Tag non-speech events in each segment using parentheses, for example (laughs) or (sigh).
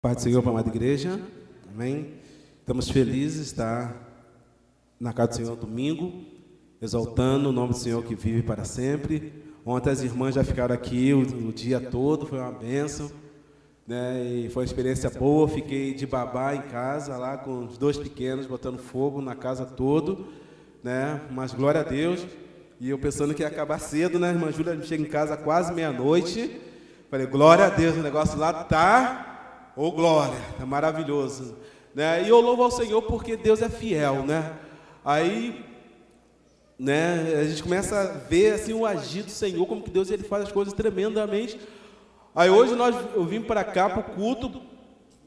Pai do Senhor, amada igreja. Amém. Estamos felizes de estar na casa do Senhor domingo, exaltando o nome do Senhor que vive para sempre. Ontem as irmãs já ficaram aqui o, o dia todo, foi uma bênção. Né, e foi uma experiência boa. Fiquei de babá em casa, lá com os dois pequenos, botando fogo na casa todo. Né, mas glória a Deus. E eu pensando que ia acabar cedo, né? Irmã Júlia chega em casa quase meia-noite. Falei, glória a Deus, o negócio lá tá, oh, glória, é maravilhoso. Né? E eu louvo ao Senhor porque Deus é fiel, né? Aí, né, a gente começa a ver assim o agir do Senhor, como que Deus ele faz as coisas tremendamente. Aí hoje nós eu vim para cá para o culto,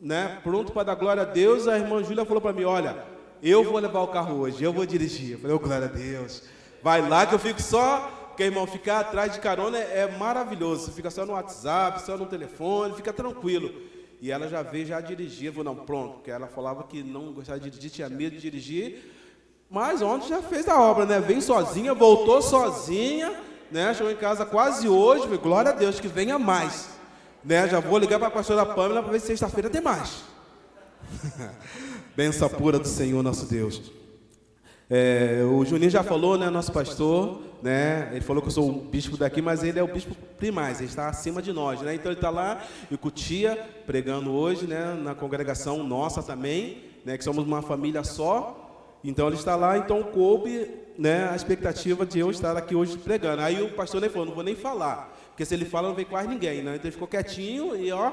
né, pronto para dar glória a Deus. A irmã Júlia falou para mim, olha, eu vou levar o carro hoje, eu vou dirigir. Eu falei, oh, glória a Deus. Vai lá que eu fico só porque, irmão, ficar atrás de carona é, é maravilhoso. Você fica só no WhatsApp, só no telefone, fica tranquilo. E ela já veio, já dirigia. Vou, não, pronto, porque ela falava que não gostava de dirigir, tinha medo de dirigir. Mas ontem já fez a obra, né? Veio sozinha, voltou sozinha, né? Chegou em casa quase hoje. Glória a Deus, que venha mais. Né? Já vou ligar para a pastora Pamela para ver se sexta-feira tem mais. (laughs) Benção pura do Senhor nosso Deus. É, o Juninho já falou, né, nosso pastor, né, ele falou que eu sou o bispo daqui, mas ele é o bispo primaz, ele está acima de nós, né, então ele está lá em Cutia, pregando hoje, né, na congregação nossa também, né, que somos uma família só, então ele está lá, então coube, né, a expectativa de eu estar aqui hoje pregando, aí o pastor nem falou, não vou nem falar, porque se ele fala não vem quase ninguém, né, então ele ficou quietinho e ó,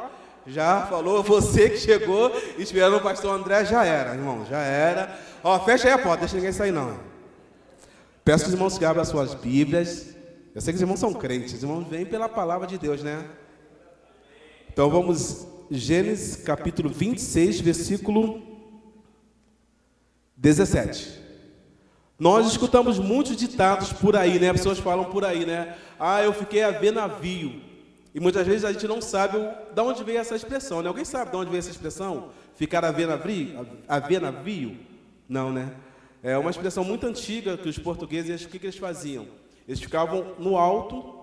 já falou, você que chegou esperando o pastor André, já era, irmão, já era. Ó, fecha aí a porta, deixa ninguém sair não. Peço que os irmãos que abram as suas Bíblias. Eu sei que os irmãos são crentes, os irmãos vêm pela palavra de Deus, né? Então vamos, Gênesis capítulo 26, versículo 17. Nós escutamos muitos ditados por aí, né? Pessoas falam por aí, né? Ah, eu fiquei a ver navio. E muitas vezes a gente não sabe de onde veio essa expressão, né? Alguém sabe de onde veio essa expressão? Ficar a ver navio? A ver navio? Não, né? É uma expressão muito antiga que os portugueses, o que, que eles faziam? Eles ficavam no alto,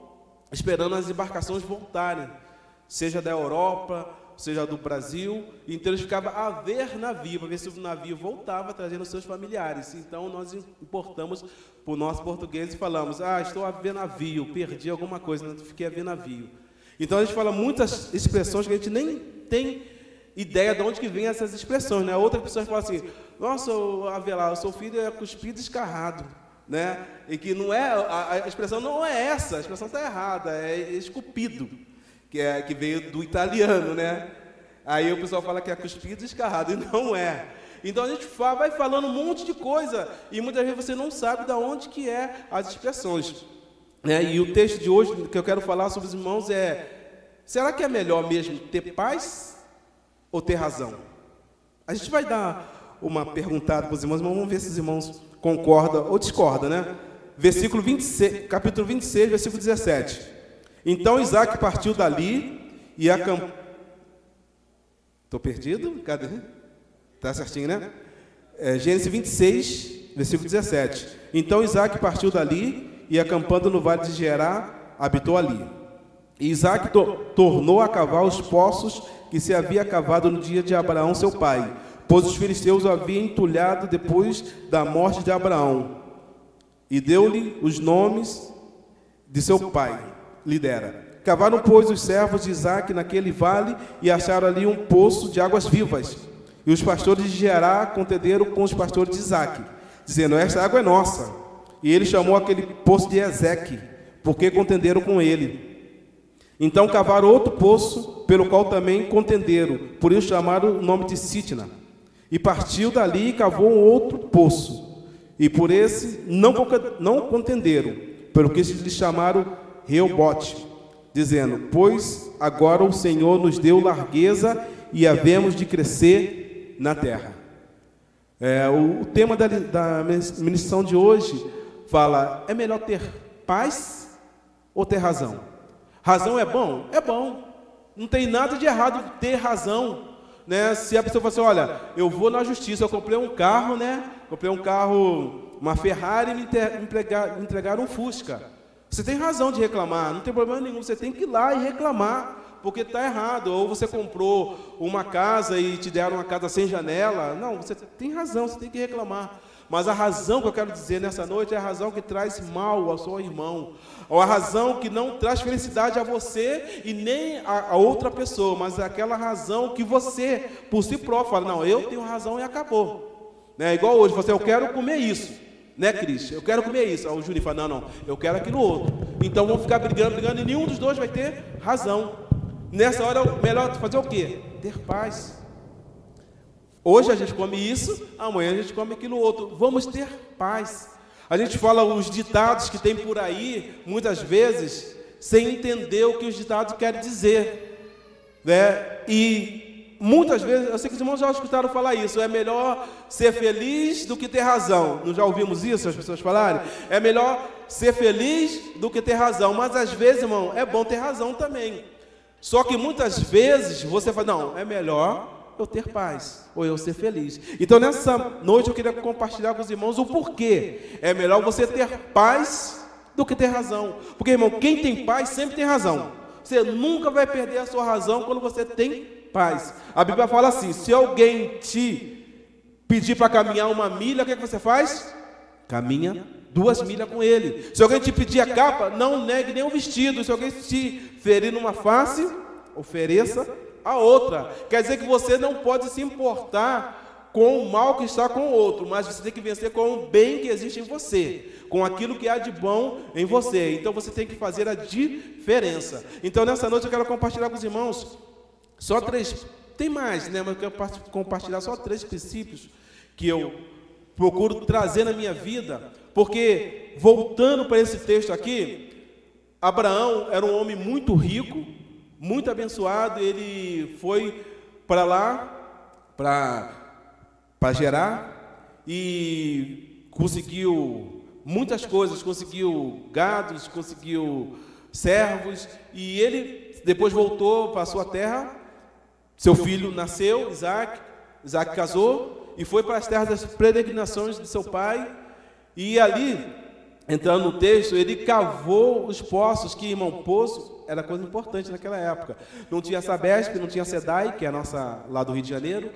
esperando as embarcações voltarem, seja da Europa, seja do Brasil, então eles ficavam a ver navio, para ver se o navio voltava trazendo seus familiares. Então nós importamos para o nosso português e falamos: Ah, estou a ver navio, perdi alguma coisa, não fiquei a ver navio. Então a gente fala muitas expressões que a gente nem tem ideia de onde que vem essas expressões, né? Outra pessoa fala assim: "Nossa, Avelar, o seu filho é cuspido escarrado", né? E que não é a, a expressão não é essa, a expressão está errada, é esculpido, que é que veio do italiano, né? Aí o pessoal fala que é cuspido escarrado e não é. Então a gente vai falando um monte de coisa e muitas vezes você não sabe de onde que é as expressões. Né? E o texto de hoje que eu quero falar sobre os irmãos é: será que é melhor mesmo ter paz ou ter razão? A gente vai dar uma perguntada para os irmãos, mas vamos ver se os irmãos concordam ou discordam, né? Versículo 26, capítulo 26, versículo 17. Então Isaac partiu dali e acampou. Estou perdido? Cadê? Está certinho, né? É, Gênesis 26, versículo 17. Então Isaac partiu dali e acampando no vale de Gerá, habitou ali. E Isaac to tornou a cavar os poços que se havia cavado no dia de Abraão, seu pai, pois os filisteus o haviam entulhado depois da morte de Abraão. E deu-lhe os nomes de seu pai, lidera. Cavaram, pois, os servos de Isaac naquele vale e acharam ali um poço de águas vivas. E os pastores de Gerá contenderam com os pastores de Isaac, dizendo: Esta água é nossa. E ele chamou aquele poço de Ezeque, porque contenderam com ele. Então cavaram outro poço, pelo qual também contenderam, por isso chamaram o nome de Sitna. E partiu dali e cavou um outro poço, e por esse não, não contenderam, pelo que lhe chamaram Reobote, dizendo: Pois agora o Senhor nos deu largueza e havemos de crescer na terra. É, o, tema da, da ministração de hoje fala: é melhor ter paz ou ter razão? Razão é bom? É bom. Não tem nada de errado ter razão. Né? Se a pessoa fala assim, olha, eu vou na justiça, eu comprei um carro, né? Comprei um carro, uma Ferrari e me, entregar, me entregaram um Fusca. Você tem razão de reclamar, não tem problema nenhum, você tem que ir lá e reclamar, porque está errado. Ou você comprou uma casa e te deram uma casa sem janela. Não, você tem razão, você tem que reclamar. Mas a razão que eu quero dizer nessa noite é a razão que traz mal ao seu irmão, ou a razão que não traz felicidade a você e nem a, a outra pessoa, mas é aquela razão que você, por si próprio, fala: Não, eu tenho razão e acabou. Né? Igual hoje, você, eu quero comer isso, né, Cris? Eu quero comer isso. Aí o Júnior fala: Não, não, eu quero aquilo outro. Então vamos ficar brigando, brigando, e nenhum dos dois vai ter razão. Nessa hora, melhor fazer o quê? Ter paz. Hoje a gente come isso, amanhã a gente come aquilo outro. Vamos ter paz. A gente fala os ditados que tem por aí, muitas vezes, sem entender o que os ditados querem dizer. Né? E muitas vezes, eu sei que os irmãos já escutaram falar isso, é melhor ser feliz do que ter razão. Não já ouvimos isso, as pessoas falarem? É melhor ser feliz do que ter razão. Mas às vezes, irmão, é bom ter razão também. Só que muitas vezes você fala, não, é melhor eu ter paz, ou eu ser feliz. Então, nessa noite, eu queria compartilhar com os irmãos o porquê. É melhor você ter paz do que ter razão. Porque, irmão, quem tem paz sempre tem razão. Você nunca vai perder a sua razão quando você tem paz. A Bíblia fala assim: se alguém te pedir para caminhar uma milha, o que, é que você faz? Caminha duas milhas com ele. Se alguém te pedir a capa, não negue nem o vestido. Se alguém te ferir numa face, ofereça a outra. Quer dizer que você não pode se importar com o mal que está com o outro, mas você tem que vencer com o bem que existe em você, com aquilo que há de bom em você. Então você tem que fazer a diferença. Então nessa noite eu quero compartilhar com os irmãos só três, tem mais, né? Mas eu quero compartilhar só três princípios que eu procuro trazer na minha vida, porque voltando para esse texto aqui, Abraão era um homem muito rico, muito abençoado, ele foi para lá, para gerar, e conseguiu muitas coisas, conseguiu gados, conseguiu servos, e ele depois voltou para a sua terra, seu filho nasceu, Isaac, Isaac casou, e foi para as terras das peregrinações de seu pai, e ali, entrando no texto, ele cavou os poços, que, irmão, poço era coisa importante naquela época. Não tinha Sabesp, não tinha SEDAI, que é a nossa lá do Rio de Janeiro.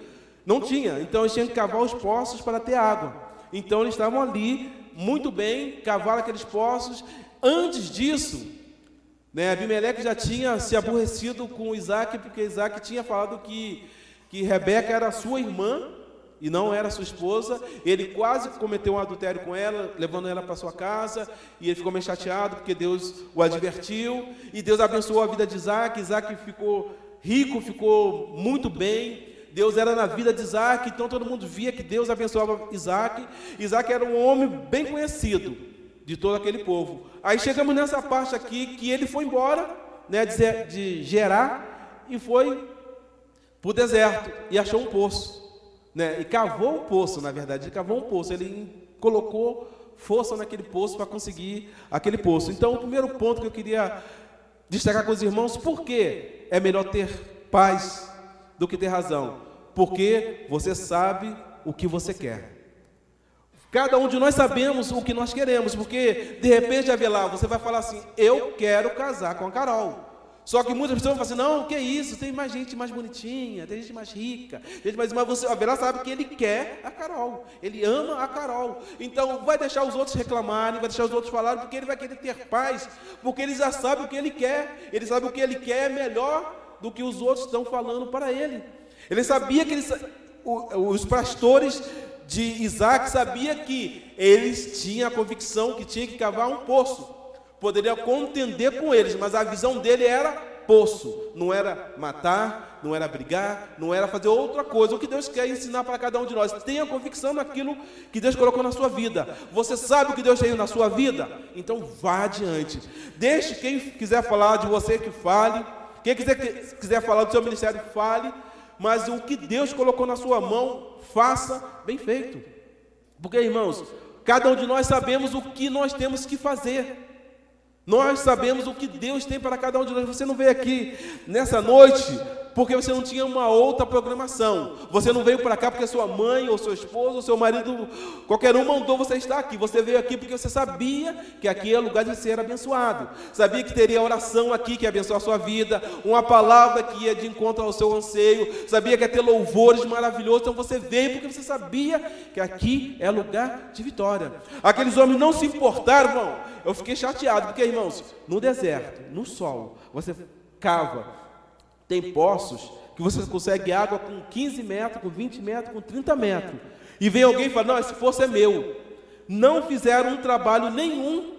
Não tinha. Então eles tinham que cavar os poços para ter água. Então eles estavam ali, muito bem, cavaram aqueles poços. Antes disso, né, Abimeleque já tinha se aborrecido com Isaac, porque Isaac tinha falado que, que Rebeca era sua irmã e não era sua esposa. Ele quase cometeu um adultério com ela, levando ela para sua casa, e ele ficou meio chateado porque Deus o advertiu, e Deus abençoou a vida de Isaac. Isaac ficou rico, ficou muito bem. Deus era na vida de Isaac, então todo mundo via que Deus abençoava Isaac. Isaac era um homem bem conhecido de todo aquele povo. Aí chegamos nessa parte aqui que ele foi embora, né, de, de Gerar, e foi para o deserto e achou um poço. Né? E cavou um poço, na verdade, ele cavou um poço, ele colocou força naquele poço para conseguir aquele poço. Então, o primeiro ponto que eu queria destacar com os irmãos, por que é melhor ter paz do que ter razão? Porque você sabe o que você quer. Cada um de nós sabemos o que nós queremos, porque de repente, Avelar, você vai falar assim: Eu quero casar com a Carol. Só que muitas pessoas falam assim, não, que isso? Tem mais gente mais bonitinha, tem gente mais rica, gente mais, mas você, a sabe que ele quer a Carol, ele ama a Carol. Então vai deixar os outros reclamarem, vai deixar os outros falarem, porque ele vai querer ter paz, porque ele já sabe o que ele quer, ele sabe o que ele quer é melhor do que os outros estão falando para ele. Ele sabia que eles, os pastores de Isaac sabia que eles tinham a convicção que tinha que cavar um poço poderia contender com eles, mas a visão dele era poço, não era matar, não era brigar, não era fazer outra coisa. O que Deus quer ensinar para cada um de nós, tenha convicção naquilo que Deus colocou na sua vida. Você sabe o que Deus tem na sua vida? Então vá adiante. Deixe quem quiser falar de você que fale, quem quiser, quiser falar do seu ministério, fale, mas o que Deus colocou na sua mão, faça bem feito. Porque, irmãos, cada um de nós sabemos o que nós temos que fazer. Nós sabemos o que Deus tem para cada um de nós. Você não veio aqui nessa noite porque você não tinha uma outra programação. Você não veio para cá porque sua mãe, ou seu esposo, ou seu marido, qualquer um mandou você estar aqui. Você veio aqui porque você sabia que aqui é lugar de ser abençoado. Sabia que teria oração aqui que ia abençoar a sua vida, uma palavra que ia de encontro ao seu anseio. Sabia que ia ter louvores maravilhosos. Então você veio porque você sabia que aqui é lugar de vitória. Aqueles homens não se importaram, irmão. Eu fiquei chateado, porque, irmãos, no deserto, no sol, você cava tem poços que você consegue água com 15 metros, com 20 metros, com 30 metros. E vem alguém e fala: Não, esse poço é meu. Não fizeram um trabalho nenhum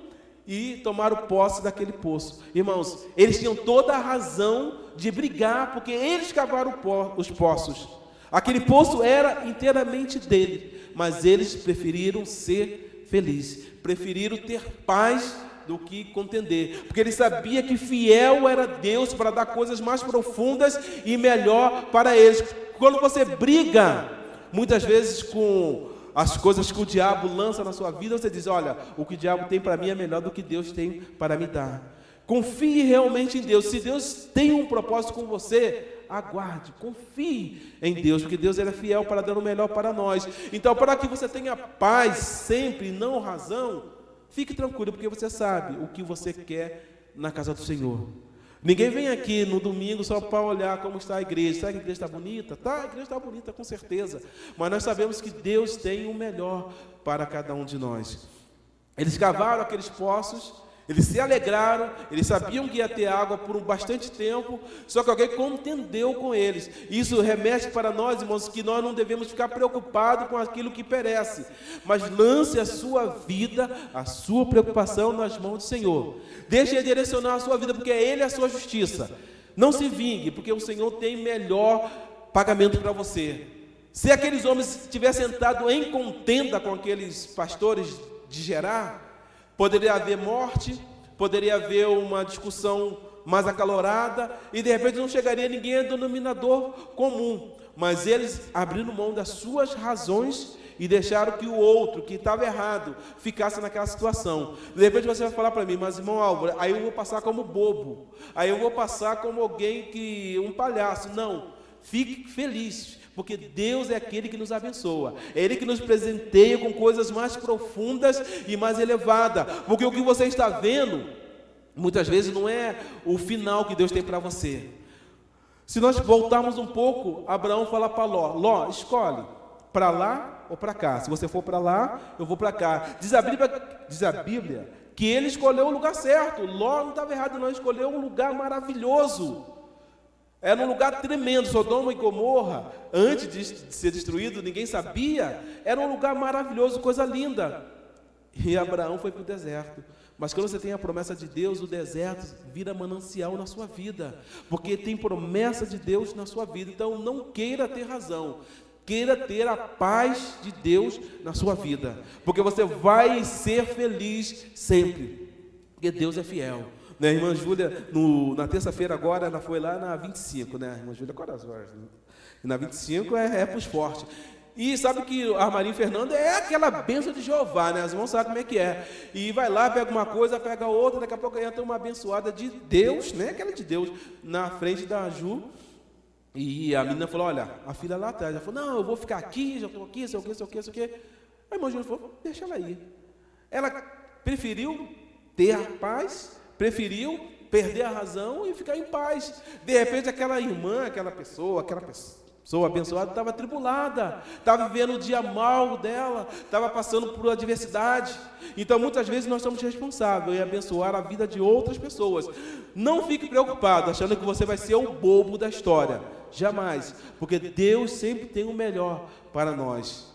e tomaram posse daquele poço. Irmãos, eles tinham toda a razão de brigar, porque eles cavaram os poços. Aquele poço era inteiramente dele, mas eles preferiram ser felizes, preferiram ter paz do que contender, porque ele sabia que fiel era Deus para dar coisas mais profundas e melhor para eles. Quando você briga, muitas vezes com as coisas que o diabo lança na sua vida, você diz: Olha, o que o diabo tem para mim é melhor do que Deus tem para me dar. Confie realmente em Deus. Se Deus tem um propósito com você, aguarde, confie em Deus, porque Deus é fiel para dar o melhor para nós. Então, para que você tenha paz sempre, não razão, Fique tranquilo, porque você sabe o que você quer na casa do Senhor. Ninguém vem aqui no domingo só para olhar como está a igreja. Será que a igreja está bonita? Tá, a igreja está bonita, com certeza. Mas nós sabemos que Deus tem o melhor para cada um de nós. Eles cavaram aqueles poços eles se alegraram, eles sabiam que ia ter água por um bastante tempo, só que alguém contendeu com eles. Isso remete para nós, irmãos, que nós não devemos ficar preocupados com aquilo que perece, mas lance a sua vida, a sua preocupação nas mãos do Senhor. Deixe Ele direcionar a sua vida, porque é Ele a sua justiça. Não se vingue, porque o Senhor tem melhor pagamento para você. Se aqueles homens tivessem entrado em contenda com aqueles pastores de Gerar, Poderia haver morte, poderia haver uma discussão mais acalorada, e de repente não chegaria ninguém a denominador comum. Mas eles abriram mão das suas razões e deixaram que o outro, que estava errado, ficasse naquela situação. De repente você vai falar para mim, mas irmão Álvaro, aí eu vou passar como bobo, aí eu vou passar como alguém que, um palhaço. Não, fique feliz, porque Deus é aquele que nos abençoa, é Ele que nos presenteia com coisas mais profundas e mais elevadas, porque o que você está vendo, muitas vezes não é o final que Deus tem para você. Se nós voltarmos um pouco, Abraão fala para Ló: Ló, escolhe para lá ou para cá. Se você for para lá, eu vou para cá. Diz a, Bíblia, diz a Bíblia que ele escolheu o lugar certo. Ló não estava errado, não, escolheu um lugar maravilhoso. Era um lugar tremendo, Sodoma e Gomorra, antes de ser destruído, ninguém sabia. Era um lugar maravilhoso, coisa linda. E Abraão foi para o deserto. Mas quando você tem a promessa de Deus, o deserto vira manancial na sua vida, porque tem promessa de Deus na sua vida. Então não queira ter razão, queira ter a paz de Deus na sua vida, porque você vai ser feliz sempre, porque Deus é fiel. Né, a irmã Júlia, no, na terça-feira agora, ela foi lá na 25, né? A irmã Júlia Corazões. Né? E na 25 é, é para o esporte. E sabe que a Marinha Fernanda é aquela benção de Jeová, né? As irmãos sabem como é que é. E vai lá, pega uma coisa, pega outra, daqui a pouco entra uma abençoada de Deus, né? Aquela de Deus, na frente da Ju. E a menina falou: Olha, a filha lá atrás. Ela falou: Não, eu vou ficar aqui, já estou aqui, sei o que, sei o que, sei o que. A irmã Júlia falou: Deixa ela ir. Ela preferiu ter a paz preferiu perder a razão e ficar em paz. De repente, aquela irmã, aquela pessoa, aquela pessoa abençoada estava tribulada, estava vivendo o dia mal dela, estava passando por adversidade. Então, muitas vezes, nós somos responsáveis em abençoar a vida de outras pessoas. Não fique preocupado, achando que você vai ser o bobo da história. Jamais, porque Deus sempre tem o melhor para nós.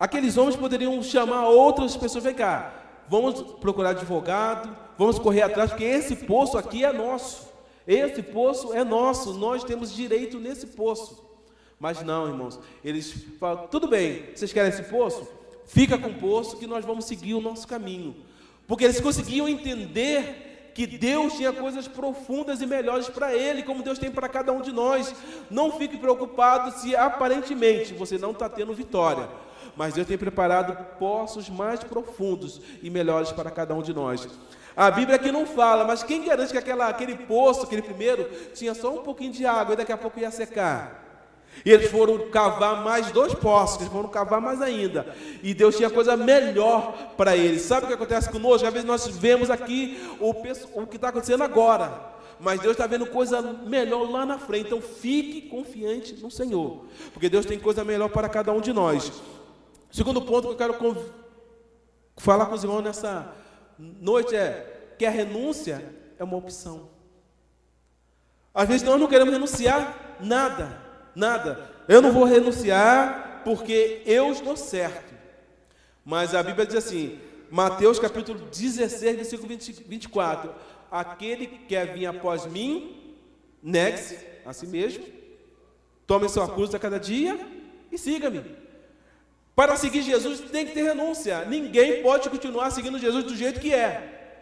Aqueles homens poderiam chamar outras pessoas, vem cá, vamos procurar advogado, vamos correr atrás, porque esse poço aqui é nosso. Esse poço é nosso, nós temos direito nesse poço. Mas não, irmãos, eles falam: tudo bem, vocês querem esse poço? Fica com o poço que nós vamos seguir o nosso caminho. Porque eles conseguiam entender que Deus tinha coisas profundas e melhores para ele, como Deus tem para cada um de nós. Não fique preocupado se aparentemente você não está tendo vitória. Mas Deus tem preparado poços mais profundos e melhores para cada um de nós. A Bíblia aqui não fala, mas quem garante que aquela, aquele poço, aquele primeiro, tinha só um pouquinho de água e daqui a pouco ia secar? E eles foram cavar mais dois poços, eles foram cavar mais ainda. E Deus tinha coisa melhor para eles. Sabe o que acontece conosco? Às vezes nós vemos aqui o, o que está acontecendo agora. Mas Deus está vendo coisa melhor lá na frente. Então fique confiante no Senhor. Porque Deus tem coisa melhor para cada um de nós. Segundo ponto que eu quero falar com os irmãos nessa noite é que a renúncia é uma opção. Às vezes nós não queremos renunciar nada. Nada. Eu não vou renunciar porque eu estou certo. Mas a Bíblia diz assim, Mateus capítulo 16, versículo 20, 24: Aquele que quer vir após mim, negue-se a si mesmo, tome sua cruz a cada dia e siga-me. Para seguir Jesus tem que ter renúncia. Ninguém pode continuar seguindo Jesus do jeito que é.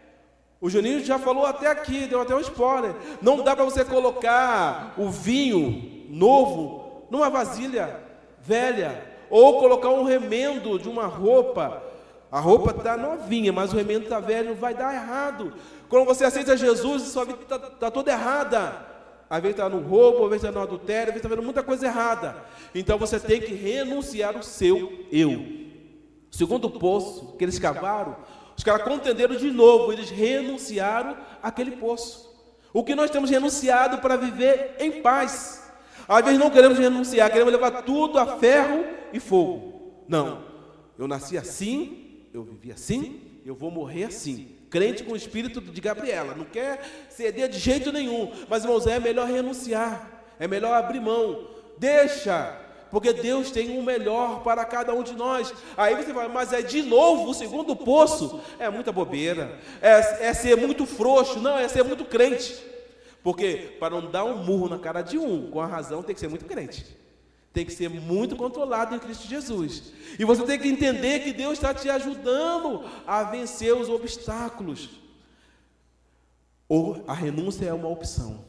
O Juninho já falou até aqui, deu até um spoiler. Não dá para você colocar o vinho novo numa vasilha velha, ou colocar um remendo de uma roupa. A roupa está novinha, mas o remendo está velho, vai dar errado. Quando você aceita Jesus, sua vida está tá toda errada. Às vezes está no roubo, às vezes está no adultério, às vezes está vendo muita coisa errada. Então você tem que renunciar o seu eu. Segundo poço que eles cavaram, os caras contenderam de novo, eles renunciaram àquele poço. O que nós temos renunciado para viver em paz. Às vezes não queremos renunciar, queremos levar tudo a ferro e fogo. Não. Eu nasci assim, eu vivi assim, eu vou morrer assim. Crente com o espírito de Gabriela, não quer ceder de jeito nenhum. Mas, irmãos, é melhor renunciar, é melhor abrir mão. Deixa, porque Deus tem o um melhor para cada um de nós. Aí você fala, mas é de novo o segundo poço? É muita bobeira, é, é ser muito frouxo, não, é ser muito crente. Porque para não dar um murro na cara de um, com a razão, tem que ser muito crente. Tem que ser muito controlado em Cristo Jesus. E você tem que entender que Deus está te ajudando a vencer os obstáculos. Ou a renúncia é uma opção.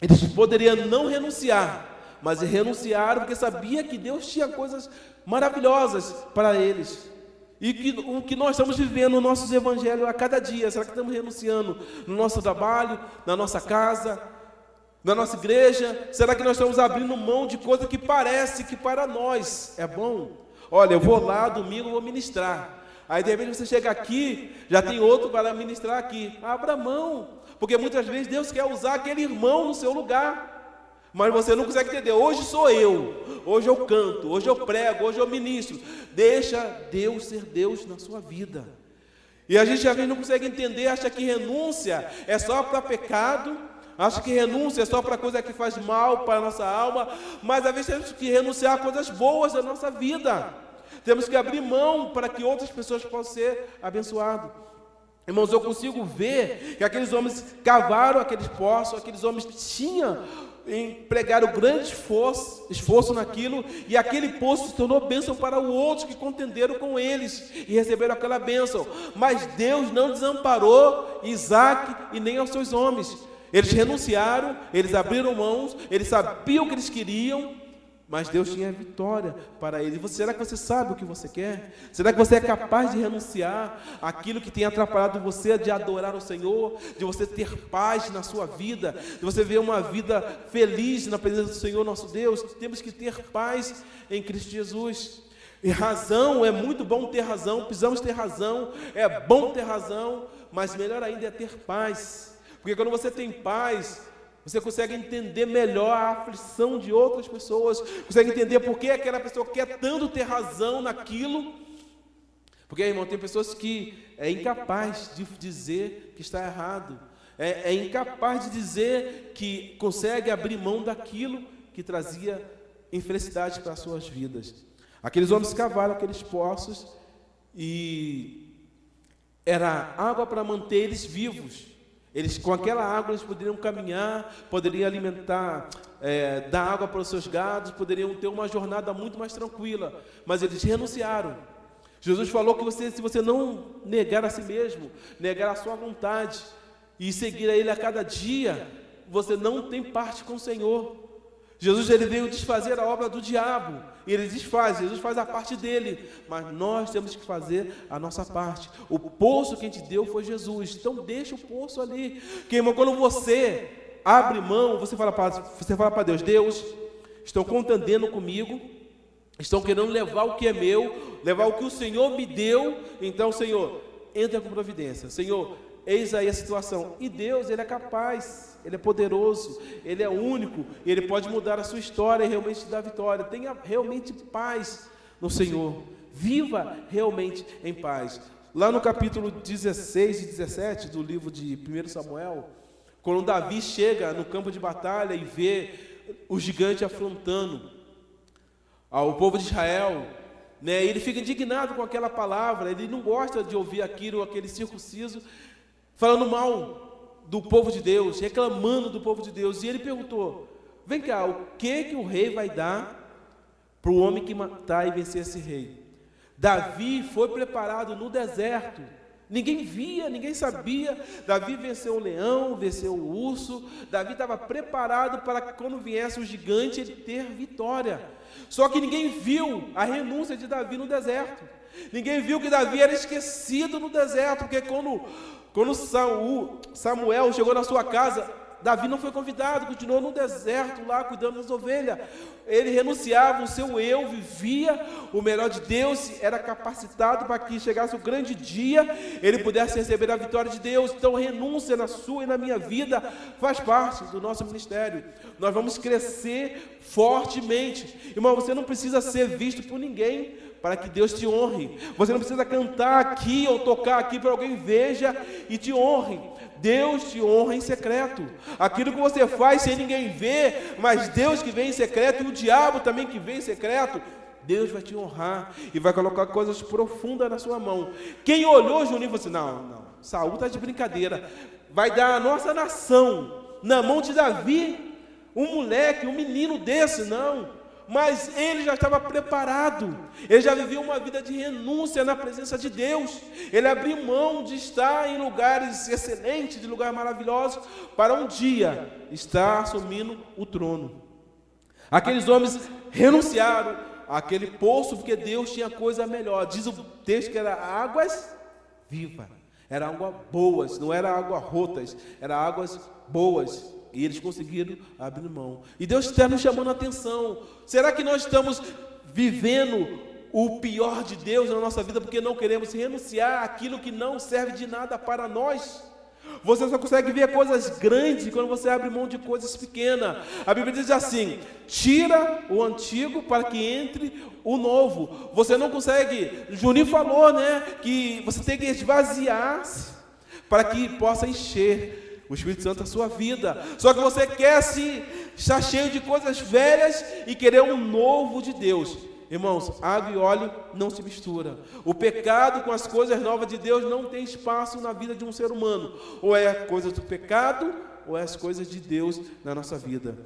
Eles poderiam não renunciar, mas renunciaram porque sabia que Deus tinha coisas maravilhosas para eles. E que, o que nós estamos vivendo no nosso evangelho a cada dia, será que estamos renunciando no nosso trabalho, na nossa casa, na nossa igreja? Será que nós estamos abrindo mão de coisa que parece que para nós é bom? Olha, eu vou lá domingo, vou ministrar. Aí de repente você chega aqui, já tem outro para ministrar aqui. Abra mão, porque muitas vezes Deus quer usar aquele irmão no seu lugar mas você não consegue entender. Hoje sou eu, hoje eu canto, hoje eu prego, hoje eu ministro. Deixa Deus ser Deus na sua vida. E a gente às vezes não consegue entender, acha que renúncia é só para pecado, acha que renúncia é só para coisa que faz mal para a nossa alma, mas às vezes temos que renunciar a coisas boas da nossa vida. Temos que abrir mão para que outras pessoas possam ser abençoadas. Irmãos, eu consigo ver que aqueles homens cavaram aqueles poços, aqueles homens tinham empregaram grande esforço, esforço naquilo, e aquele poço se tornou bênção para os outros que contenderam com eles e receberam aquela bênção. Mas Deus não desamparou Isaac e nem aos seus homens. Eles renunciaram, eles abriram mãos, eles sabiam o que eles queriam, mas Deus tinha vitória para ele. Você, será que você sabe o que você quer? Será que você é capaz de renunciar aquilo que tem atrapalhado você de adorar o Senhor, de você ter paz na sua vida, de você ver uma vida feliz na presença do Senhor nosso Deus? Temos que ter paz em Cristo Jesus. E razão, é muito bom ter razão, precisamos ter razão, é bom ter razão, mas melhor ainda é ter paz. Porque quando você tem paz, você consegue entender melhor a aflição de outras pessoas, consegue entender por que aquela pessoa quer tanto ter razão naquilo. Porque, irmão, tem pessoas que é incapaz de dizer que está errado, é, é incapaz de dizer que consegue abrir mão daquilo que trazia infelicidade para as suas vidas. Aqueles homens cavaram aqueles poços e era água para manter eles vivos. Eles, com aquela água, eles poderiam caminhar, poderiam alimentar, é, dar água para os seus gados, poderiam ter uma jornada muito mais tranquila. Mas eles renunciaram. Jesus falou que você, se você não negar a si mesmo, negar a sua vontade e seguir a Ele a cada dia, você não tem parte com o Senhor. Jesus ele veio desfazer a obra do diabo. Ele desfaz, Jesus faz a parte dele. Mas nós temos que fazer a nossa parte. O poço que a gente deu foi Jesus. Então deixa o poço ali. Porque, irmão, quando você abre mão, você fala para você fala para Deus, Deus, estão contendendo comigo, estão querendo levar o que é meu, levar o que o Senhor me deu. Então, Senhor, entra com providência. Senhor, eis aí a situação. E Deus, Ele é capaz, Ele é poderoso, Ele é único, Ele pode mudar a sua história e realmente te dar vitória. Tenha realmente paz no Senhor. Viva realmente em paz. Lá no capítulo 16 e 17 do livro de 1 Samuel, quando Davi chega no campo de batalha e vê o gigante afrontando ao povo de Israel, né, ele fica indignado com aquela palavra, ele não gosta de ouvir aquilo, aquele circunciso, falando mal do povo de Deus, reclamando do povo de Deus. E ele perguntou: Vem cá, o que que o rei vai dar para o homem que matar e vencer esse rei? Davi foi preparado no deserto. Ninguém via, ninguém sabia. Davi venceu o leão, venceu o urso. Davi estava preparado para que quando viesse o gigante ele ter vitória. Só que ninguém viu a renúncia de Davi no deserto. Ninguém viu que Davi era esquecido no deserto, porque quando quando Samuel chegou na sua casa, Davi não foi convidado, continuou no deserto lá cuidando das ovelhas. Ele renunciava o seu eu, vivia o melhor de Deus, era capacitado para que chegasse o grande dia, ele pudesse receber a vitória de Deus. Então, renúncia na sua e na minha vida faz parte do nosso ministério. Nós vamos crescer fortemente. Irmão, você não precisa ser visto por ninguém para que Deus te honre. Você não precisa cantar aqui ou tocar aqui para alguém veja e te honre. Deus te honra em secreto. Aquilo que você faz sem ninguém ver, mas Deus que vem em secreto e o diabo também que vem em secreto, Deus vai te honrar e vai colocar coisas profundas na sua mão. Quem olhou Juninho falou assim: não, não, Saúl está de brincadeira. Vai dar a nossa nação na mão de Davi, um moleque, um menino desse, não mas ele já estava preparado, ele já vivia uma vida de renúncia na presença de Deus, ele abriu mão de estar em lugares excelentes, de lugares maravilhosos, para um dia estar assumindo o trono. Aqueles homens renunciaram àquele poço, porque Deus tinha coisa melhor. Diz o texto que era águas vivas, era água boas, não era água rotas, era águas boas. E eles conseguiram abrir mão. E Deus está nos chamando a atenção. Será que nós estamos vivendo o pior de Deus na nossa vida porque não queremos renunciar àquilo que não serve de nada para nós? Você só consegue ver coisas grandes quando você abre mão de coisas pequenas. A Bíblia diz assim: tira o antigo para que entre o novo. Você não consegue. Juninho falou, né? Que você tem que esvaziar-se para que possa encher o Espírito Santo na sua vida. Só que você quer se estar cheio de coisas velhas e querer um novo de Deus. Irmãos, água e óleo não se mistura. O pecado com as coisas novas de Deus não tem espaço na vida de um ser humano. Ou é coisa do pecado, ou é as coisas de Deus na nossa vida.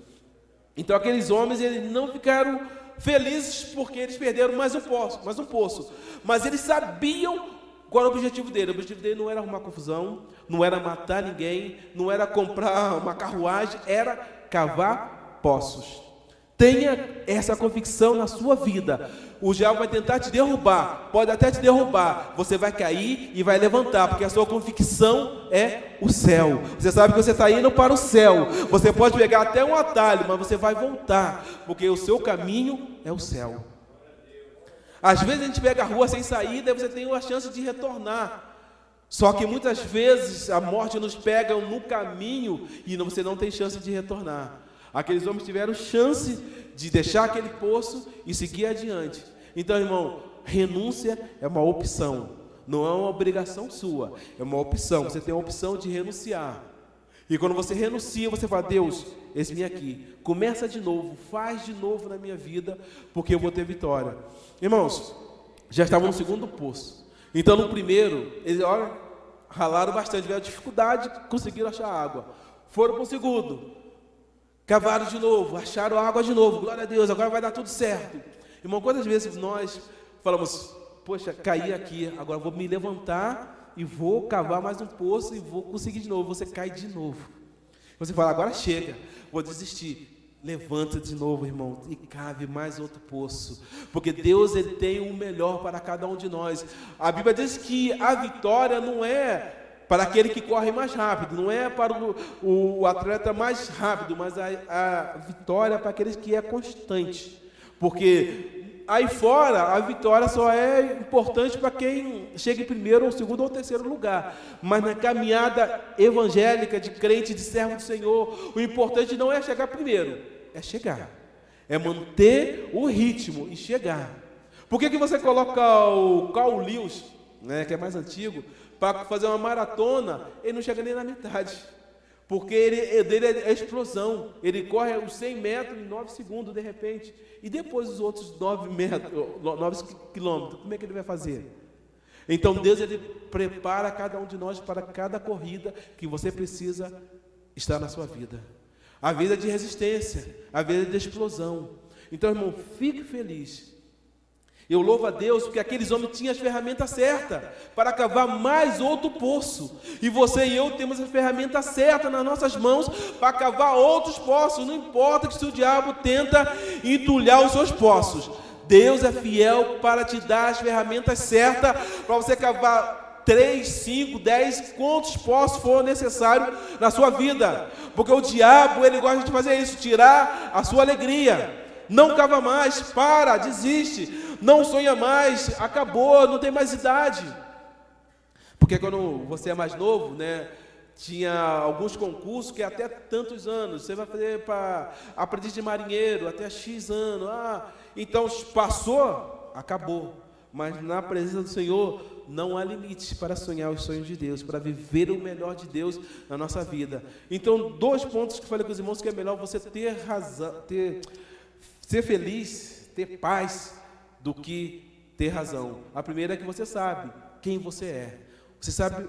Então aqueles homens eles não ficaram felizes porque eles perderam mais um poço, mais um poço. Mas eles sabiam qual era o objetivo dele? O objetivo dele não era arrumar confusão, não era matar ninguém, não era comprar (laughs) uma carruagem, era cavar poços. Tenha essa convicção na sua vida. O diabo vai tentar te derrubar, pode até te derrubar. Você vai cair e vai levantar, porque a sua convicção é o céu. Você sabe que você está indo para o céu. Você pode pegar até um atalho, mas você vai voltar, porque o seu caminho é o céu. Às vezes a gente pega a rua sem saída e você tem uma chance de retornar. Só que muitas vezes a morte nos pega no caminho e você não tem chance de retornar. Aqueles homens tiveram chance de deixar aquele poço e seguir adiante. Então, irmão, renúncia é uma opção, não é uma obrigação sua, é uma opção. Você tem a opção de renunciar. E quando você renuncia, você fala: Deus, esse vem aqui, começa de novo, faz de novo na minha vida, porque eu vou ter vitória. Irmãos, já estavam no segundo poço. Então, no primeiro, eles olha, ralaram bastante, tiveram dificuldade, conseguiram achar água. Foram para o segundo, cavaram de novo, acharam água de novo. Glória a Deus, agora vai dar tudo certo. Irmão, quantas vezes nós falamos, poxa, caí aqui, agora vou me levantar e vou cavar mais um poço e vou conseguir de novo. Você cai de novo. Você fala, agora chega, vou desistir. levanta de novo, irmão, e cave mais outro poço, porque Deus ele tem o melhor para cada um de nós. A Bíblia diz que a vitória não é para aquele que corre mais rápido, não é para o, o atleta mais rápido, mas a, a vitória é para aquele que é constante, porque aí fora, a vitória só é importante para quem chega em primeiro, ou segundo ou terceiro lugar. Mas na caminhada evangélica de crente, de servo do Senhor, o importante não é chegar primeiro, é chegar. É manter o ritmo e chegar. Por que, que você coloca o Carl Lewis, né, que é mais antigo, para fazer uma maratona, ele não chega nem na metade. Porque ele, dele é explosão. Ele corre os 100 metros em 9 segundos, de repente. E depois os outros 9, metros, 9 quilômetros, como é que ele vai fazer? Então Deus ele prepara cada um de nós para cada corrida que você precisa estar na sua vida. A vida de resistência, a vida de explosão. Então, irmão, fique feliz eu louvo a Deus porque aqueles homens tinham as ferramentas certas para cavar mais outro poço. E você e eu temos a ferramenta certa nas nossas mãos para cavar outros poços. Não importa que se o diabo tenta entulhar os seus poços. Deus é fiel para te dar as ferramentas certas para você cavar 3, 5, 10, quantos poços for necessário na sua vida. Porque o diabo, ele gosta de fazer isso, tirar a sua alegria. Não cava mais, para, desiste não sonha mais, acabou, não tem mais idade. Porque quando você é mais novo, né, tinha alguns concursos que até tantos anos, você vai fazer para aprendiz de marinheiro, até X anos. Ah, então passou, acabou. Mas na presença do Senhor não há limite para sonhar os sonhos de Deus, para viver o melhor de Deus na nossa vida. Então, dois pontos que falei com os irmãos que é melhor você ter razão, ter ser feliz, ter paz do que ter razão. A primeira é que você sabe quem você é. Você sabe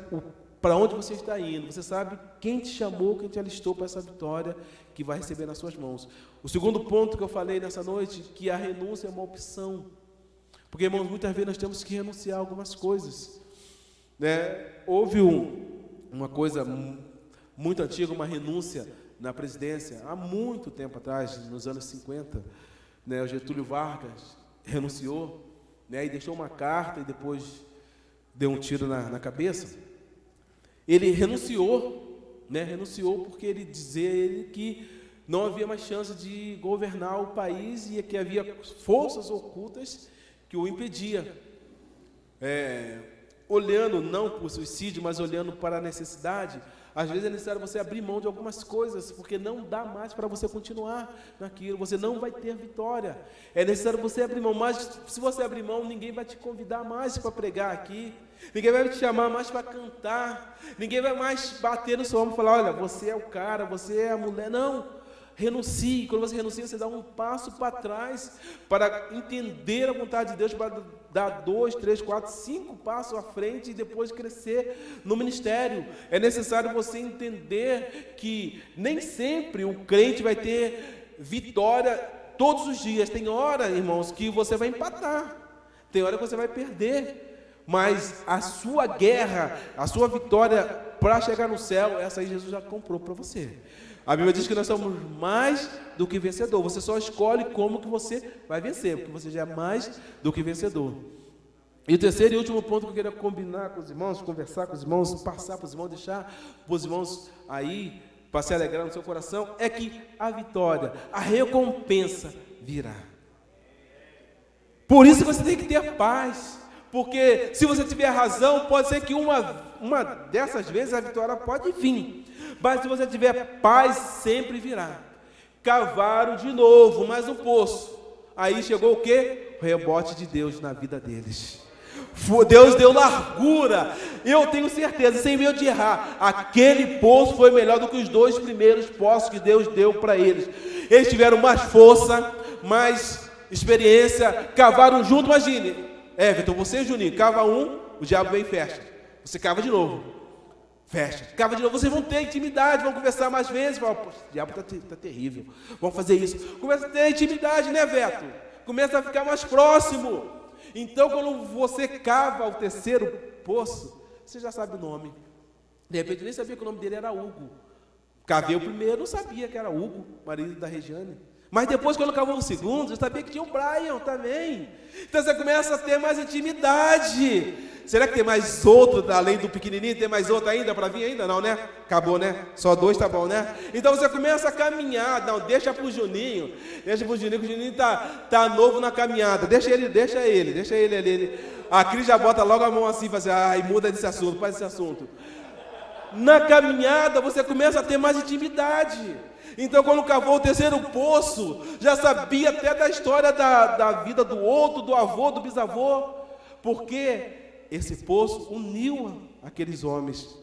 para onde você está indo. Você sabe quem te chamou, quem te alistou para essa vitória que vai receber nas suas mãos. O segundo ponto que eu falei nessa noite, que a renúncia é uma opção. Porque, irmãos, muitas vezes nós temos que renunciar a algumas coisas. Né? Houve um, uma coisa muito antiga, uma renúncia na presidência, há muito tempo atrás, nos anos 50, né, o Getúlio Vargas, renunciou, né, e deixou uma carta e depois deu um tiro na, na cabeça. Ele renunciou, né, renunciou porque ele dizia ele que não havia mais chance de governar o país e que havia forças ocultas que o impedia. É, olhando não por suicídio, mas olhando para a necessidade, às vezes é necessário você abrir mão de algumas coisas, porque não dá mais para você continuar naquilo, você não vai ter vitória. É necessário você abrir mão, mas se você abrir mão, ninguém vai te convidar mais para pregar aqui, ninguém vai te chamar mais para cantar, ninguém vai mais bater no seu ombro e falar: olha, você é o cara, você é a mulher. Não. Renuncie. Quando você renuncia, você dá um passo para trás para entender a vontade de Deus, para dar dois, três, quatro, cinco passos à frente e depois crescer no ministério. É necessário você entender que nem sempre o crente vai ter vitória todos os dias. Tem hora, irmãos, que você vai empatar. Tem hora que você vai perder. Mas a sua guerra, a sua vitória para chegar no céu, essa aí Jesus já comprou para você. A Bíblia diz que nós somos mais do que vencedor. Você só escolhe como que você vai vencer, porque você já é mais do que vencedor. E o terceiro e último ponto que eu queria combinar com os irmãos, conversar com os irmãos, passar para os irmãos, deixar para os irmãos aí, para se alegrar no seu coração, é que a vitória, a recompensa virá. Por isso você tem que ter paz. Porque se você tiver razão, pode ser que uma, uma dessas vezes a vitória pode vir. Mas se você tiver paz, sempre virá. Cavaram de novo mais um poço. Aí chegou o que? O rebote de Deus na vida deles. Deus deu largura. Eu tenho certeza, sem medo de errar, aquele poço foi melhor do que os dois primeiros poços que Deus deu para eles. Eles tiveram mais força, mais experiência, cavaram junto. Imagine, é, Vitor, você e Juninho, cava um, o diabo vem e fecha. Você cava de novo. Fecha. Ficava de novo. Vocês vão ter intimidade, vão conversar mais vezes. Fala, o diabo está tá terrível. Vamos fazer isso. Começa a ter intimidade, né, Veto? Começa a ficar mais próximo. Então, quando você cava o terceiro poço, você já sabe o nome. De repente, nem sabia que o nome dele era Hugo. Cavei o primeiro, não sabia que era Hugo, marido da Regiane. Mas depois, quando cavou o segundo, eu sabia que tinha o Brian também. Então você começa a ter mais intimidade. Será que tem mais outro, além do pequenininho, tem mais outro ainda para vir ainda? Não, né? Acabou, né? Só dois tá bom, né? Então você começa a caminhar. Não, deixa o Juninho. Deixa o Juninho, que o Juninho tá, tá novo na caminhada. Deixa ele, deixa ele, deixa ele ali. A Cris já bota logo a mão assim, faz assim, e muda desse assunto, faz esse assunto. Na caminhada você começa a ter mais intimidade. Então, quando cavou o terceiro poço, já sabia até da história da, da vida do outro, do avô, do bisavô, porque esse poço uniu aqueles homens.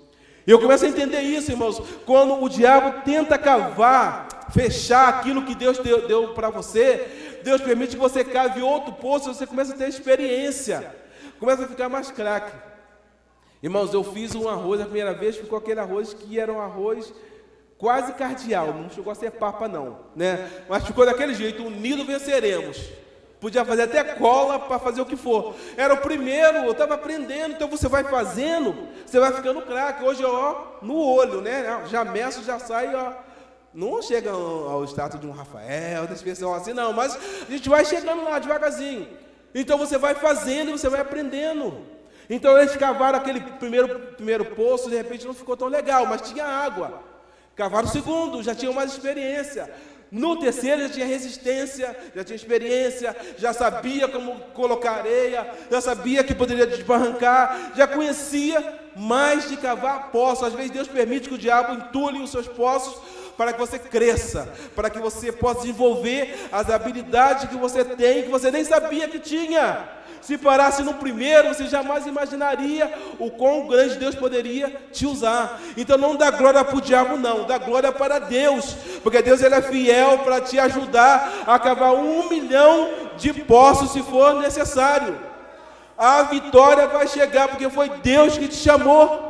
E eu começo a entender isso, irmãos, quando o diabo tenta cavar, fechar aquilo que Deus deu, deu para você, Deus permite que você cave outro poço, você começa a ter experiência, começa a ficar mais craque. Irmãos, eu fiz um arroz a primeira vez, ficou aquele arroz que era um arroz quase cardeal, não chegou a ser papa não, né? Mas ficou daquele jeito, unido venceremos. Podia fazer até cola para fazer o que for. Era o primeiro, eu estava aprendendo, então você vai fazendo, você vai ficando craque. Hoje, ó, no olho, né? Já meço, já sai, ó. Não chega ao status de um Rafael, desse pessoal assim, não, mas a gente vai chegando lá devagarzinho. Então você vai fazendo e você vai aprendendo. Então eles cavaram aquele primeiro, primeiro poço, de repente não ficou tão legal, mas tinha água. Cavaram o segundo, já tinham mais experiência. No terceiro já tinha resistência, já tinha experiência, já sabia como colocar areia, já sabia que poderia desbarrancar, já conhecia mais de cavar poços. Às vezes Deus permite que o diabo entule os seus poços para que você cresça, para que você possa desenvolver as habilidades que você tem, que você nem sabia que tinha. Se parasse no primeiro, você jamais imaginaria o quão grande Deus poderia te usar. Então não dá glória para o diabo, não, dá glória para Deus, porque Deus ele é fiel para te ajudar a cavar um milhão de poços se for necessário. A vitória vai chegar, porque foi Deus que te chamou.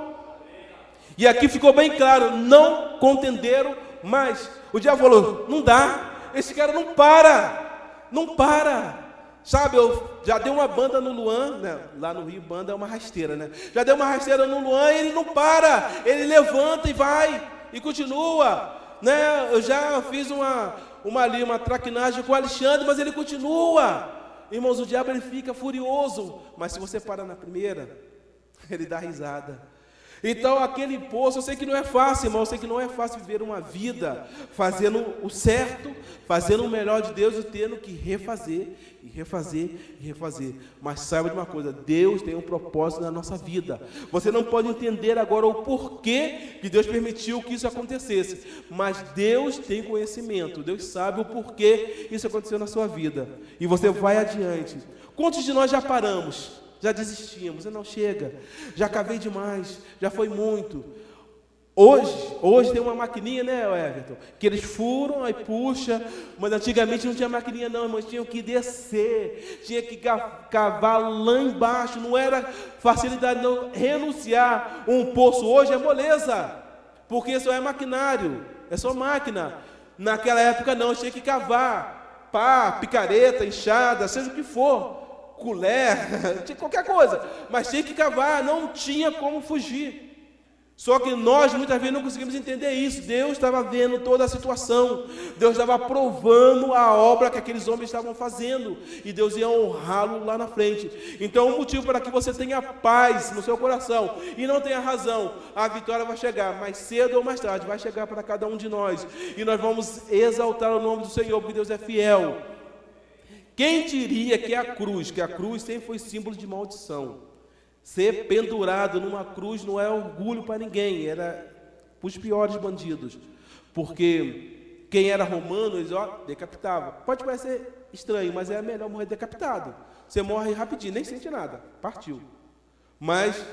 E aqui ficou bem claro: não contenderam mais. O diabo falou: não dá, esse cara não para, não para. Sabe, eu já dei uma banda no Luan, né? lá no Rio, banda é uma rasteira, né? Já deu uma rasteira no Luan e ele não para, ele levanta e vai, e continua, né? Eu já fiz uma, uma ali, uma traquinagem com o Alexandre, mas ele continua. Irmãos, o diabo ele fica furioso, mas se você para na primeira, ele dá risada. Então, aquele poço, eu sei que não é fácil, irmão, eu sei que não é fácil viver uma vida fazendo o certo, fazendo o melhor de Deus e tendo que refazer, e refazer, e refazer. Mas saiba de uma coisa: Deus tem um propósito na nossa vida. Você não pode entender agora o porquê que Deus permitiu que isso acontecesse, mas Deus tem conhecimento, Deus sabe o porquê isso aconteceu na sua vida, e você vai adiante. Quantos de nós já paramos? Já desistimos, não chega, já cavei demais, já foi muito. Hoje, hoje tem uma maquininha, né, Everton? Que eles furam, aí puxa, mas antigamente não tinha maquininha não, mas tinham que descer, tinha que cavar lá embaixo, não era facilidade não, renunciar. Um poço hoje é moleza, porque isso é maquinário, é só máquina. Naquela época não, tinha que cavar, pá, picareta, enxada, seja o que for colher, (laughs) tinha qualquer coisa, mas tinha que cavar, não tinha como fugir. Só que nós muitas vezes não conseguimos entender isso. Deus estava vendo toda a situação, Deus estava provando a obra que aqueles homens estavam fazendo, e Deus ia honrá-lo lá na frente. Então, o motivo para que você tenha paz no seu coração e não tenha razão, a vitória vai chegar, mais cedo ou mais tarde, vai chegar para cada um de nós, e nós vamos exaltar o nome do Senhor, porque Deus é fiel. Quem diria que a cruz, que a cruz sempre foi símbolo de maldição. Ser pendurado numa cruz não é orgulho para ninguém, era para os piores bandidos. Porque quem era romano, eles ó, decapitava. Pode parecer estranho, mas é melhor morrer decapitado. Você morre rapidinho, nem sente nada, partiu. Mas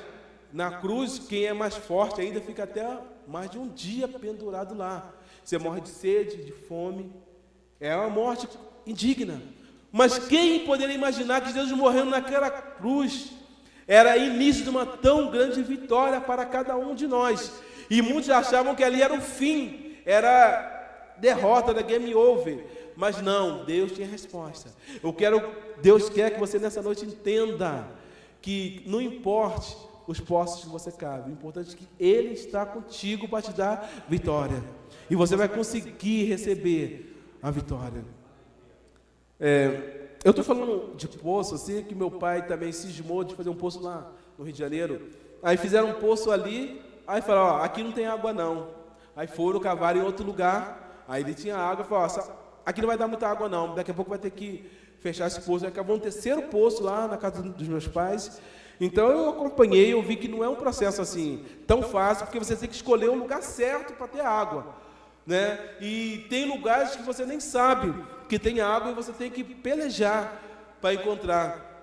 na cruz, quem é mais forte ainda fica até mais de um dia pendurado lá. Você morre de sede, de fome. É uma morte indigna. Mas quem poderia imaginar que Jesus morrendo naquela cruz era início de uma tão grande vitória para cada um de nós? E muitos achavam que ali era o fim, era derrota, era game over. Mas não, Deus tinha resposta. Eu quero, Deus quer que você nessa noite entenda que não importe os poços que você cabe. O importante é que Ele está contigo para te dar vitória. E você vai conseguir receber a vitória. É, eu estou falando de poço, assim, que meu pai também cismou de fazer um poço lá no Rio de Janeiro. Aí fizeram um poço ali, aí falaram, ó, aqui não tem água não. Aí foram cavar em outro lugar, aí ele tinha água, falou, ó, aqui não vai dar muita água não, daqui a pouco vai ter que fechar esse poço. Acabou um terceiro poço lá na casa dos meus pais. Então eu acompanhei, eu vi que não é um processo assim tão fácil, porque você tem que escolher um lugar certo para ter água. Né? E tem lugares que você nem sabe que tem água e você tem que pelejar para encontrar.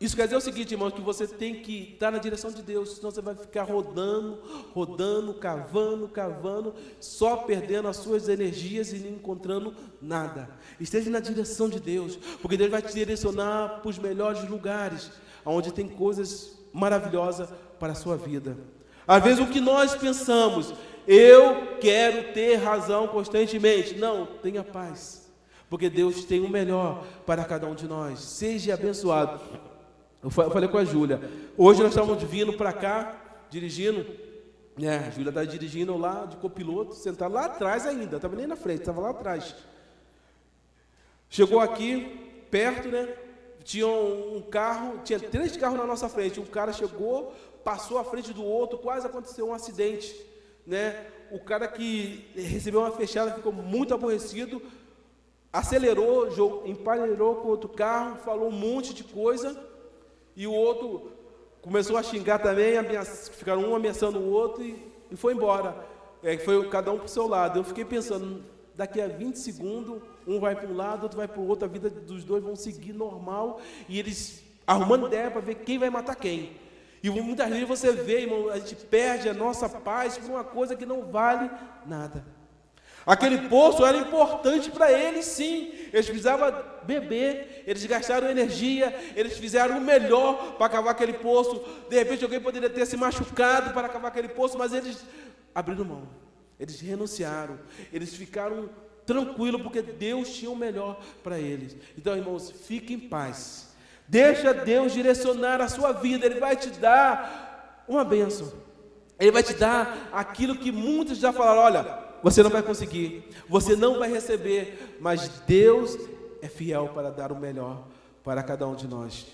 Isso quer dizer o seguinte, irmão, que você tem que estar na direção de Deus, senão você vai ficar rodando, rodando, cavando, cavando, só perdendo as suas energias e não encontrando nada. Esteja na direção de Deus, porque Deus vai te direcionar para os melhores lugares, onde tem coisas maravilhosas para a sua vida. Às vezes o que nós pensamos, eu quero ter razão constantemente. Não, tenha paz, porque Deus tem o melhor para cada um de nós. Seja abençoado. Eu falei com a Júlia. Hoje nós estamos vindo para cá, dirigindo. É, a Júlia está dirigindo lá de copiloto, sentada lá atrás ainda, estava nem na frente, estava lá atrás. Chegou aqui, perto, né? Tinha um carro, tinha três carros na nossa frente. Um cara chegou, passou à frente do outro, quase aconteceu um acidente. Né? O cara que recebeu uma fechada ficou muito aborrecido, acelerou, empalheirou com outro carro, falou um monte de coisa. E o outro começou a xingar também, ficaram um ameaçando o outro e, e foi embora. É, foi cada um para o seu lado. Eu fiquei pensando, daqui a 20 segundos, um vai para um lado, outro vai para o outro, a vida dos dois vão seguir normal e eles arrumando ideia para ver quem vai matar quem. E muitas vezes você vê, irmão, a gente perde a nossa paz por uma coisa que não vale nada. Aquele poço era importante para eles, sim. Eles precisavam beber, eles gastaram energia, eles fizeram o melhor para cavar aquele poço. De repente, alguém poderia ter se machucado para cavar aquele poço, mas eles abriram mão, eles renunciaram, eles ficaram tranquilos, porque Deus tinha o melhor para eles. Então, irmãos, fique em paz. Deixa Deus direcionar a sua vida, Ele vai te dar uma bênção. Ele vai te dar aquilo que muitos já falaram: olha, você não vai conseguir, você não vai receber, mas Deus é fiel para dar o melhor para cada um de nós.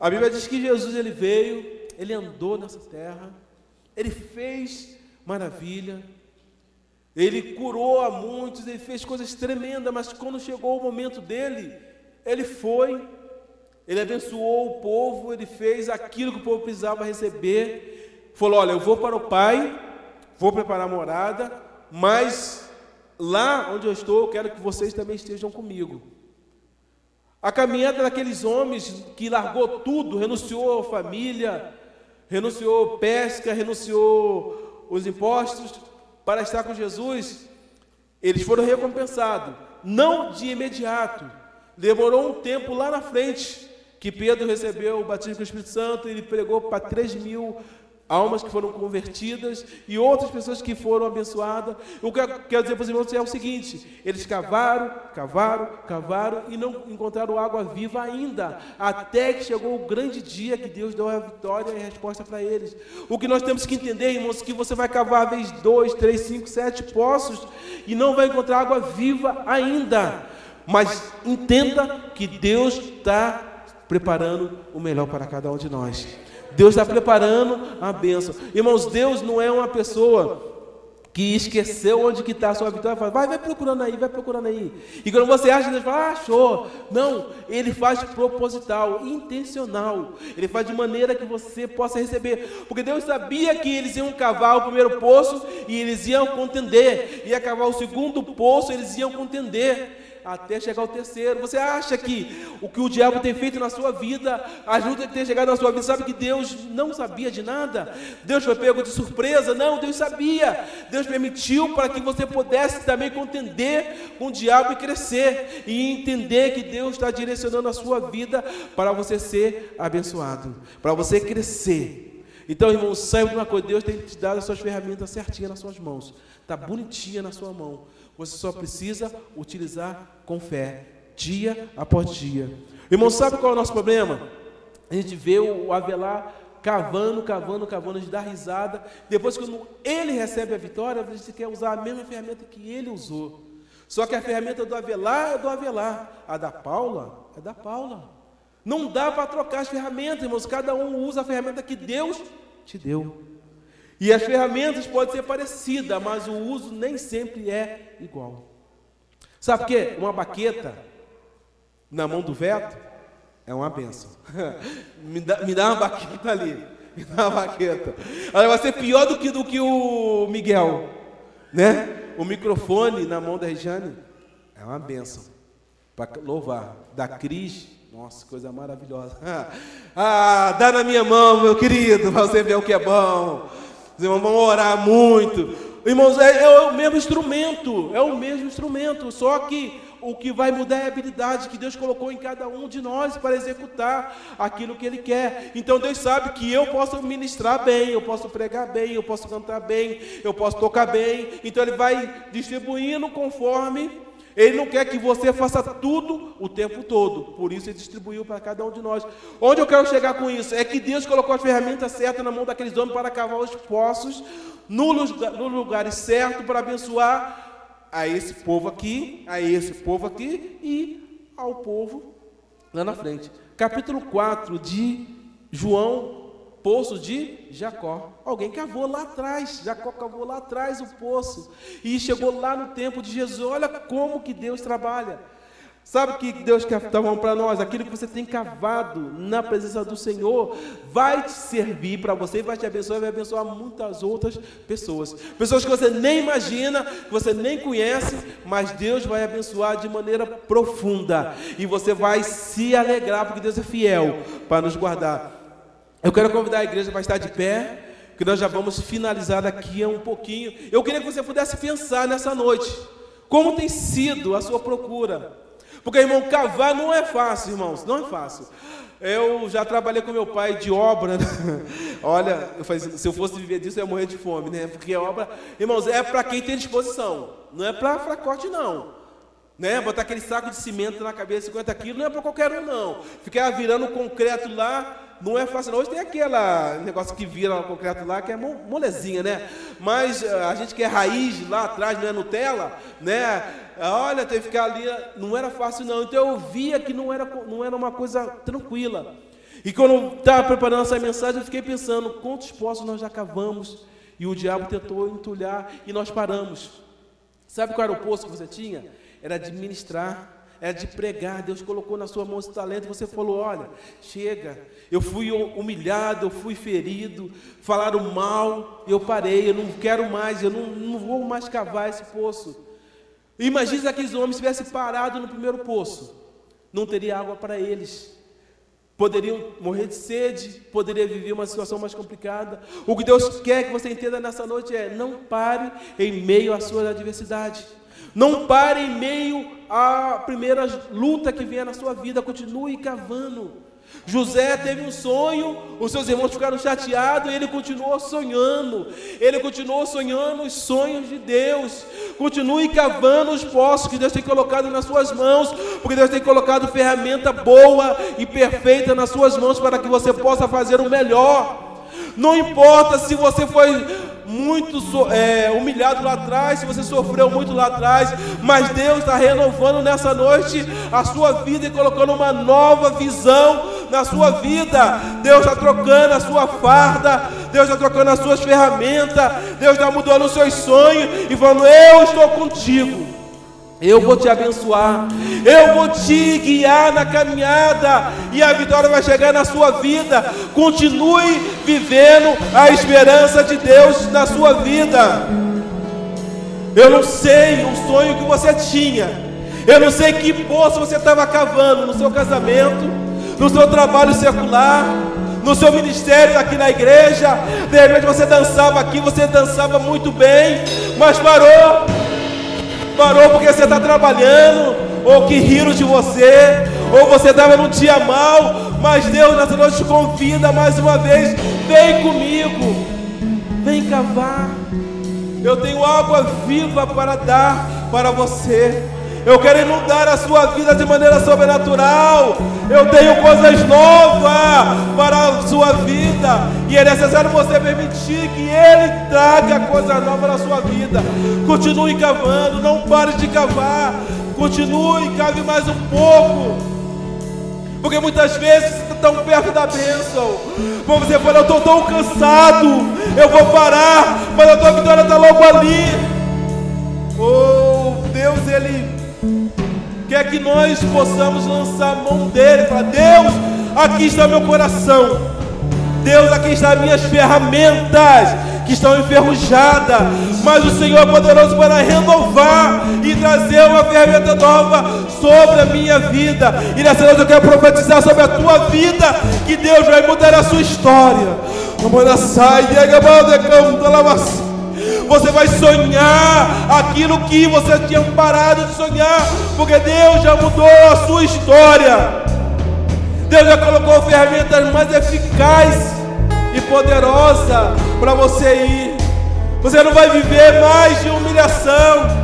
A Bíblia diz que Jesus ele veio, ele andou nessa terra, ele fez maravilha, ele curou a muitos, ele fez coisas tremendas, mas quando chegou o momento dele, ele foi, ele abençoou o povo, ele fez aquilo que o povo precisava receber. Falou: Olha, eu vou para o Pai, vou preparar a morada, mas lá onde eu estou, eu quero que vocês também estejam comigo. A caminhada daqueles homens que largou tudo, renunciou a família, renunciou pesca, renunciou os impostos para estar com Jesus, eles foram recompensados, não de imediato. Demorou um tempo lá na frente que Pedro recebeu o batismo com o Espírito Santo, ele pregou para 3 mil almas que foram convertidas e outras pessoas que foram abençoadas. O que eu quero dizer para os irmãos é o seguinte: eles cavaram, cavaram, cavaram e não encontraram água viva ainda, até que chegou o grande dia que Deus deu a vitória e a resposta para eles. O que nós temos que entender, irmãos, é que você vai cavar vez dois, três, cinco, sete poços e não vai encontrar água viva ainda. Mas entenda que Deus está preparando o melhor para cada um de nós. Deus está preparando a bênção. Irmãos, Deus não é uma pessoa que esqueceu onde está a sua vitória, fala, vai, vai procurando aí, vai procurando aí. E quando você acha, Deus fala, ah, achou. Não, ele faz proposital, intencional. Ele faz de maneira que você possa receber. Porque Deus sabia que eles iam cavar o primeiro poço e eles iam contender. Ia cavar o segundo poço, eles iam contender até chegar ao terceiro. Você acha que o que o diabo tem feito na sua vida, a luta que tem chegado na sua vida, sabe que Deus não sabia de nada? Deus foi pego de surpresa? Não, Deus sabia. Deus permitiu para que você pudesse também contender com o diabo e crescer e entender que Deus está direcionando a sua vida para você ser abençoado, para você crescer. Então, irmão, saiba de uma coisa: Deus tem te dado as suas ferramentas certinhas nas suas mãos, está bonitinha na sua mão. Você só precisa utilizar com fé, dia após dia. Irmão, sabe qual é o nosso problema? A gente vê o Avelar cavando, cavando, cavando, de dar risada. Depois, quando ele recebe a vitória, a gente quer usar a mesma ferramenta que ele usou. Só que a ferramenta do Avelar é do Avelar, a da Paula é da Paula. Não dá para trocar as ferramentas, irmãos. Cada um usa a ferramenta que Deus te deu. E as ferramentas podem ser parecidas, mas o uso nem sempre é igual. Sabe por quê? Uma baqueta na mão do veto é uma benção. (laughs) me, dá, me dá uma baqueta ali. (laughs) Me dá uma baqueta. Ela vai ser pior do que, do que o Miguel. Né? O microfone na mão da Regiane é uma benção. Para louvar. Da Cris, nossa, coisa maravilhosa. (laughs) ah, dá na minha mão, meu querido, para você ver o que é bom. Os irmãos vão orar muito. Irmãos, é, é, o mesmo instrumento, é o mesmo instrumento, só que o que vai mudar é a habilidade que Deus colocou em cada um de nós para executar aquilo que Ele quer. Então Deus sabe que eu posso ministrar bem, eu posso pregar bem, eu posso cantar bem, eu posso tocar bem. Então Ele vai distribuindo conforme ele não quer que você faça tudo o tempo todo. Por isso ele distribuiu para cada um de nós. Onde eu quero chegar com isso? É que Deus colocou as ferramentas certas na mão daqueles homens para cavar os poços no lugar, no lugar certo para abençoar a esse povo aqui, a esse povo aqui e ao povo lá na frente. Capítulo 4 de João poço de Jacó. Alguém cavou lá atrás, Jacó cavou lá atrás o poço e chegou lá no tempo de Jesus. Olha como que Deus trabalha. Sabe o que Deus quer estar para nós? Aquilo que você tem cavado na presença do Senhor vai te servir para você, vai te abençoar, vai abençoar muitas outras pessoas. Pessoas que você nem imagina, que você nem conhece, mas Deus vai abençoar de maneira profunda. E você vai se alegrar, porque Deus é fiel para nos guardar. Eu quero convidar a igreja para estar de pé, que nós já vamos finalizar daqui a um pouquinho. Eu queria que você pudesse pensar nessa noite, como tem sido a sua procura. Porque, irmão, cavar não é fácil, irmãos, não é fácil. Eu já trabalhei com meu pai de obra. Né? (laughs) Olha, eu se eu fosse viver disso, eu ia morrer de fome, né? Porque obra, irmãos, é para quem tem disposição, não é para fracote, não. Né? Botar aquele saco de cimento na cabeça, 50 quilos, não é para qualquer um, não. Ficar virando concreto lá, não é fácil. Não. Hoje tem aquele negócio que vira concreto lá, que é molezinha, né? Mas eh, a gente que é raiz lá atrás, não é Nutella, né? Olha, tem que ficar ali, não era fácil não. Então eu via que não era, não era uma coisa tranquila. E quando estava preparando essa mensagem, eu fiquei pensando, quantos poços nós já cavamos e o diabo tentou entulhar e nós paramos. Sabe qual era o poço que você tinha? Era de ministrar é de pregar. Deus colocou na sua mão esse talento. Você falou: olha, chega. Eu fui humilhado, eu fui ferido, falaram mal, eu parei, eu não quero mais, eu não, não vou mais cavar esse poço. Imagina se aqueles homens tivessem parado no primeiro poço, não teria água para eles. Poderiam morrer de sede, poderia viver uma situação mais complicada. O que Deus quer que você entenda nessa noite é: não pare em meio à sua adversidade. Não pare em meio à primeira luta que vier na sua vida, continue cavando. José teve um sonho, os seus irmãos ficaram chateados e ele continuou sonhando. Ele continuou sonhando os sonhos de Deus. Continue cavando os poços que Deus tem colocado nas suas mãos, porque Deus tem colocado ferramenta boa e perfeita nas suas mãos para que você possa fazer o melhor. Não importa se você foi muito é, humilhado lá atrás, se você sofreu muito lá atrás, mas Deus está renovando nessa noite a sua vida e colocando uma nova visão na sua vida. Deus está trocando a sua farda, Deus está trocando as suas ferramentas, Deus está mudando os seus sonhos e falando: Eu estou contigo. Eu vou te abençoar, eu vou te guiar na caminhada e a vitória vai chegar na sua vida. Continue vivendo a esperança de Deus na sua vida. Eu não sei o sonho que você tinha, eu não sei que poço você estava cavando no seu casamento, no seu trabalho secular, no seu ministério aqui na igreja. De repente você dançava aqui, você dançava muito bem, mas parou parou porque você está trabalhando, ou que riram de você, ou você estava num dia mal, mas Deus nessa noite te convida mais uma vez: vem comigo, vem cavar. Eu tenho água viva para dar para você. Eu quero inundar a sua vida de maneira sobrenatural. Eu tenho coisas novas para a sua vida. E é necessário você permitir que Ele traga coisas novas na sua vida. Continue cavando, não pare de cavar. Continue, cave mais um pouco. Porque muitas vezes você está tão perto da bênção. Como você fala, eu estou tão cansado. Eu vou parar, mas a tua vitória está logo ali. Oh, Deus, Ele quer que nós possamos lançar a mão dele, falar: Deus, aqui está meu coração, Deus, aqui estão minhas ferramentas que estão enferrujadas, mas o Senhor é poderoso para renovar e trazer uma ferramenta nova sobre a minha vida. E nessa noite eu quero profetizar sobre a tua vida, que Deus vai mudar a sua história. Vamos sai, você vai sonhar aquilo que você tinha parado de sonhar, porque Deus já mudou a sua história. Deus já colocou ferramentas mais eficazes e poderosas para você ir. Você não vai viver mais de humilhação.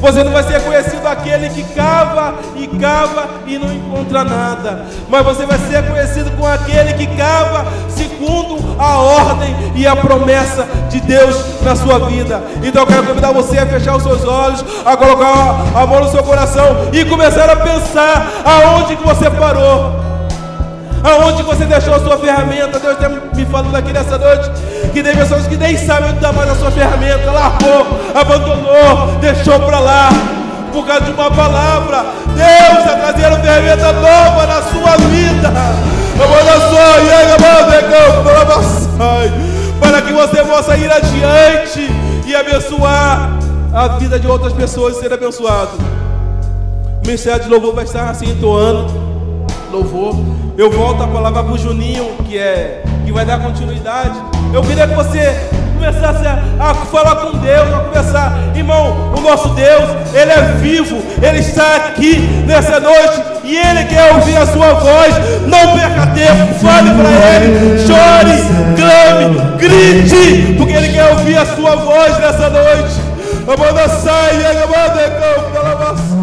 Você não vai ser conhecido aquele que cava e cava e não encontra nada. Mas você vai ser conhecido com aquele que cava segundo a ordem e a promessa de Deus na sua vida. Então eu quero convidar você a fechar os seus olhos, a colocar a mão no seu coração e começar a pensar aonde que você parou. Aonde você deixou a sua ferramenta? Deus está me falando aqui nessa noite que tem pessoas que nem sabem o tamanho da sua ferramenta, largou, abandonou, deixou para lá por causa de uma palavra. Deus está trazendo ferramenta nova na sua vida. Para que você possa ir adiante e abençoar a vida de outras pessoas e ser abençoado. O ministério de louvor vai estar assim entoando louvor. Eu volto a palavra para o Juninho, que é que vai dar continuidade. Eu queria que você começasse a, a, falar com Deus, a conversar. Irmão, o nosso Deus, Ele é vivo, Ele está aqui nessa noite e Ele quer ouvir a sua voz. Não perca tempo, fale para Ele, chore, clame, grite, porque Ele quer ouvir a sua voz nessa noite. Amanda sai, amanda campo,